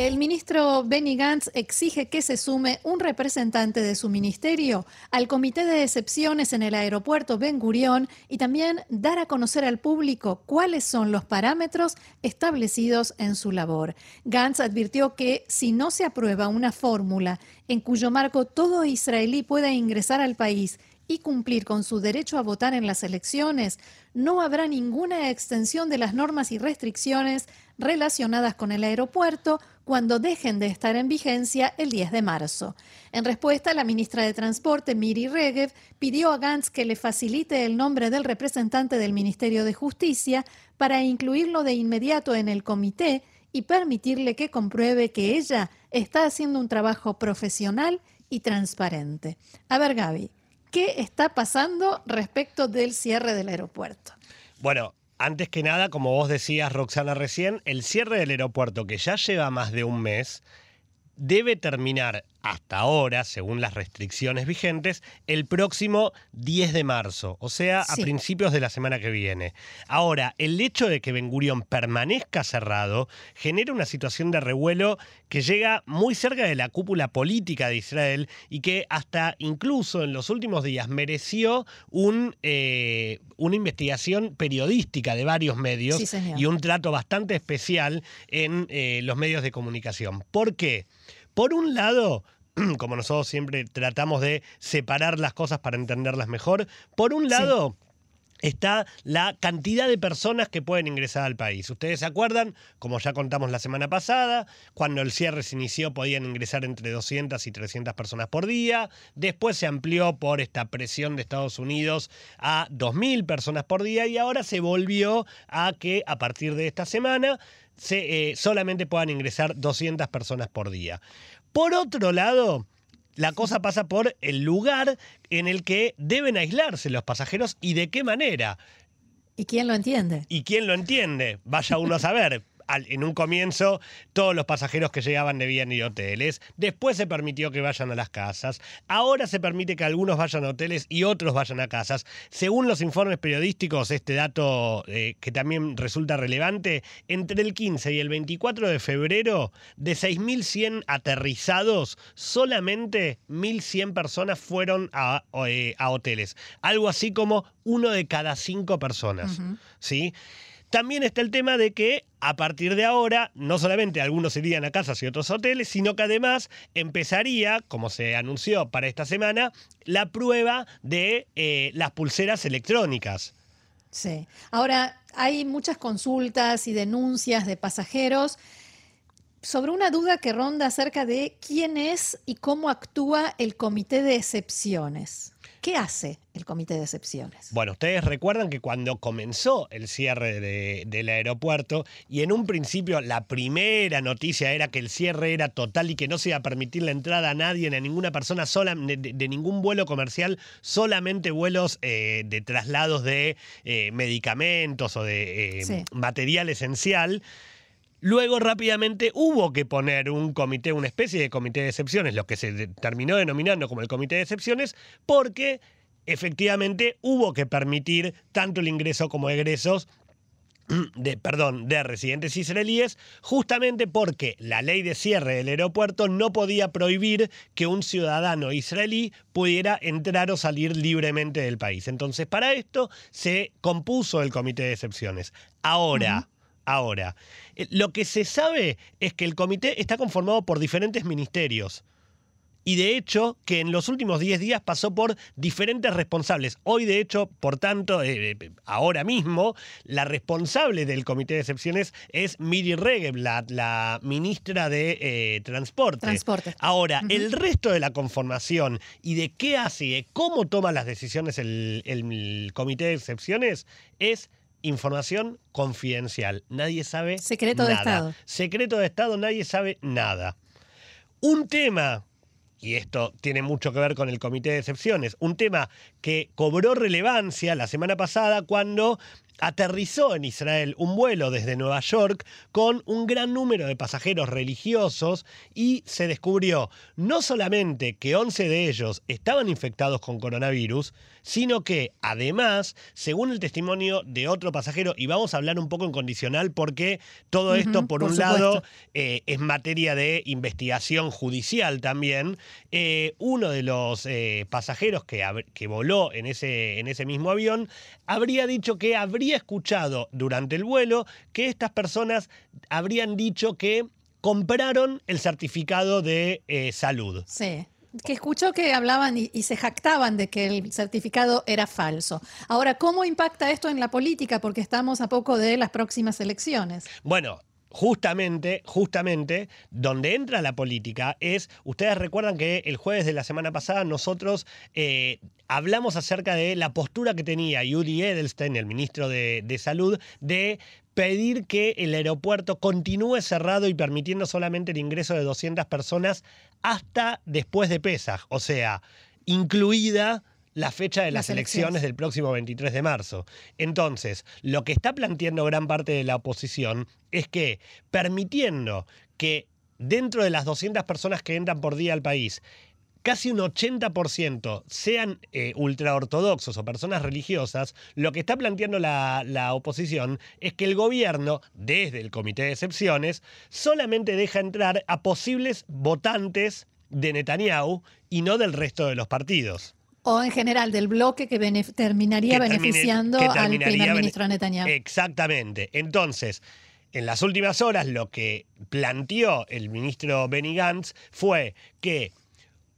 El ministro Benny Gantz exige que se sume un representante de su ministerio al comité de excepciones en el aeropuerto Ben Gurión y también dar a conocer al público cuáles son los parámetros establecidos en su labor. Gantz advirtió que si no se aprueba una fórmula en cuyo marco todo israelí pueda ingresar al país y cumplir con su derecho a votar en las elecciones, no habrá ninguna extensión de las normas y restricciones relacionadas con el aeropuerto cuando dejen de estar en vigencia el 10 de marzo. En respuesta, la ministra de Transporte, Miri Regev, pidió a Gantz que le facilite el nombre del representante del Ministerio de Justicia para incluirlo de inmediato en el comité y permitirle que compruebe que ella está haciendo un trabajo profesional y transparente. A ver, Gaby, ¿qué está pasando respecto del cierre del aeropuerto? Bueno, antes que nada, como vos decías, Roxana, recién, el cierre del aeropuerto, que ya lleva más de un mes, debe terminar hasta ahora, según las restricciones vigentes, el próximo 10 de marzo, o sea, a principios de la semana que viene. Ahora, el hecho de que Ben Gurion permanezca cerrado genera una situación de revuelo que llega muy cerca de la cúpula política de Israel y que hasta incluso en los últimos días mereció un, eh, una investigación periodística de varios medios y un trato bastante especial en eh, los medios de comunicación. ¿Por qué? Por un lado, como nosotros siempre tratamos de separar las cosas para entenderlas mejor, por un lado... está la cantidad de personas que pueden ingresar al país. Ustedes se acuerdan, como ya contamos la semana pasada, cuando el cierre se inició podían ingresar entre 200 y 300 personas por día, después se amplió por esta presión de Estados Unidos a 2.000 personas por día y ahora se volvió a que a partir de esta semana se, eh, solamente puedan ingresar 200 personas por día. Por otro lado, la cosa pasa por el lugar en el que deben aislarse los pasajeros y de qué manera. ¿Y quién lo entiende? ¿Y quién lo entiende? Vaya uno a saber en un comienzo todos los pasajeros que llegaban debían ir a hoteles, después se permitió que vayan a las casas, ahora se permite que algunos vayan a hoteles y otros vayan a casas. Según los informes periodísticos, este dato eh, que también resulta relevante, entre el 15 y el 24 de febrero, de 6.100 aterrizados, solamente 1.100 personas fueron a, eh, a, hoteles. Algo así como uno de cada cinco personas. ¿Sí? También está el tema de que a partir de ahora, no solamente algunos irían a casas y otros hoteles, sino que además empezaría, como se anunció para esta semana, la prueba de eh, las pulseras electrónicas. Sí. Ahora, hay muchas consultas y denuncias de pasajeros sobre una duda que ronda acerca de quién es y cómo actúa el comité de excepciones. ¿Qué hace el comité de excepciones? Bueno, ustedes recuerdan que cuando comenzó el cierre del aeropuerto y en un principio la primera noticia era que el cierre era total y que no se iba a permitir la entrada a nadie, ni a ninguna persona sola, de, ningún vuelo comercial, solamente vuelos eh, de traslados de eh, medicamentos o de eh, material esencial. Luego rápidamente hubo que poner un comité, una especie de comité de excepciones, lo que se terminó denominando como el comité de excepciones, porque efectivamente hubo que permitir tanto el ingreso como egresos de, perdón, de residentes israelíes, justamente porque la ley de cierre del aeropuerto no podía prohibir que un ciudadano israelí pudiera entrar o salir libremente del país. Entonces, para esto se compuso el comité de excepciones. Ahora, Ahora, eh, lo que se sabe es que el comité está conformado por diferentes ministerios. Y de hecho, que en los últimos 10 días pasó por diferentes responsables. Hoy, de hecho, por tanto, eh, eh, ahora mismo, la responsable del comité de excepciones es Miri Regev, la, ministra de Transporte. Transporte. Ahora, el resto de la conformación y de qué hace y cómo toma las decisiones el, el comité de excepciones es información confidencial. Nadie sabe. Secreto de Estado. Secreto de Estado, nadie sabe nada. Un tema, y esto tiene mucho que ver con el comité de excepciones, un tema que cobró relevancia la semana pasada cuando aterrizó en Israel un vuelo desde Nueva York con un gran número de pasajeros religiosos y se descubrió no solamente que 11 de ellos estaban infectados con coronavirus, sino que además, según el testimonio de otro pasajero, y vamos a hablar un poco en condicional porque todo esto, por, un lado, eh, es materia de investigación judicial también, eh, uno de los eh, pasajeros que, que voló en ese, en ese mismo avión habría dicho que habría escuchado durante el vuelo que estas personas habrían dicho que compraron el certificado de salud. Sí que escuchó que hablaban y, se jactaban de que el certificado era falso. Ahora, ¿cómo impacta esto en la política? Porque estamos a poco de las próximas elecciones. Bueno, justamente, justamente, donde entra la política es, ustedes recuerdan que el jueves de la semana pasada nosotros eh, hablamos acerca de la postura que tenía Yuri Edelstein, el ministro de, de Salud, de pedir que el aeropuerto continúe cerrado y permitiendo solamente el ingreso de 200 personas hasta después de Pesaj, o sea, incluida la fecha de las, elecciones. del próximo 23 de marzo. Entonces, lo que está planteando gran parte de la oposición es que permitiendo que dentro de las 200 personas que entran por día al país, casi un 80% sean eh, ultraortodoxos o personas religiosas, lo que está planteando la, la, oposición es que el gobierno, desde el comité de excepciones, solamente deja entrar a posibles votantes de Netanyahu y no del resto de los partidos. O en general del bloque que terminaría beneficiando al primer ministro Netanyahu. Exactamente. Entonces, en las últimas horas lo que planteó el ministro Benny Gantz fue que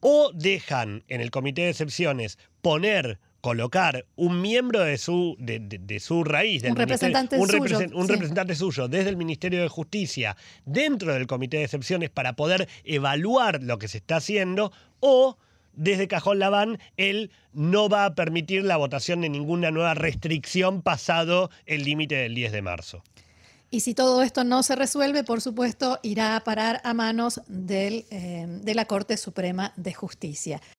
o dejan en el comité de excepciones poner colocar un miembro de su, de, su raíz, un, representante, un, suyo, un representante suyo desde el Ministerio de Justicia dentro del comité de excepciones para poder evaluar lo que se está haciendo, o desde Cajón Laván él no va a permitir la votación de ninguna nueva restricción pasado el límite del 10 de marzo. Y si todo esto no se resuelve, por supuesto, irá a parar a manos del, eh, de la Corte Suprema de Justicia.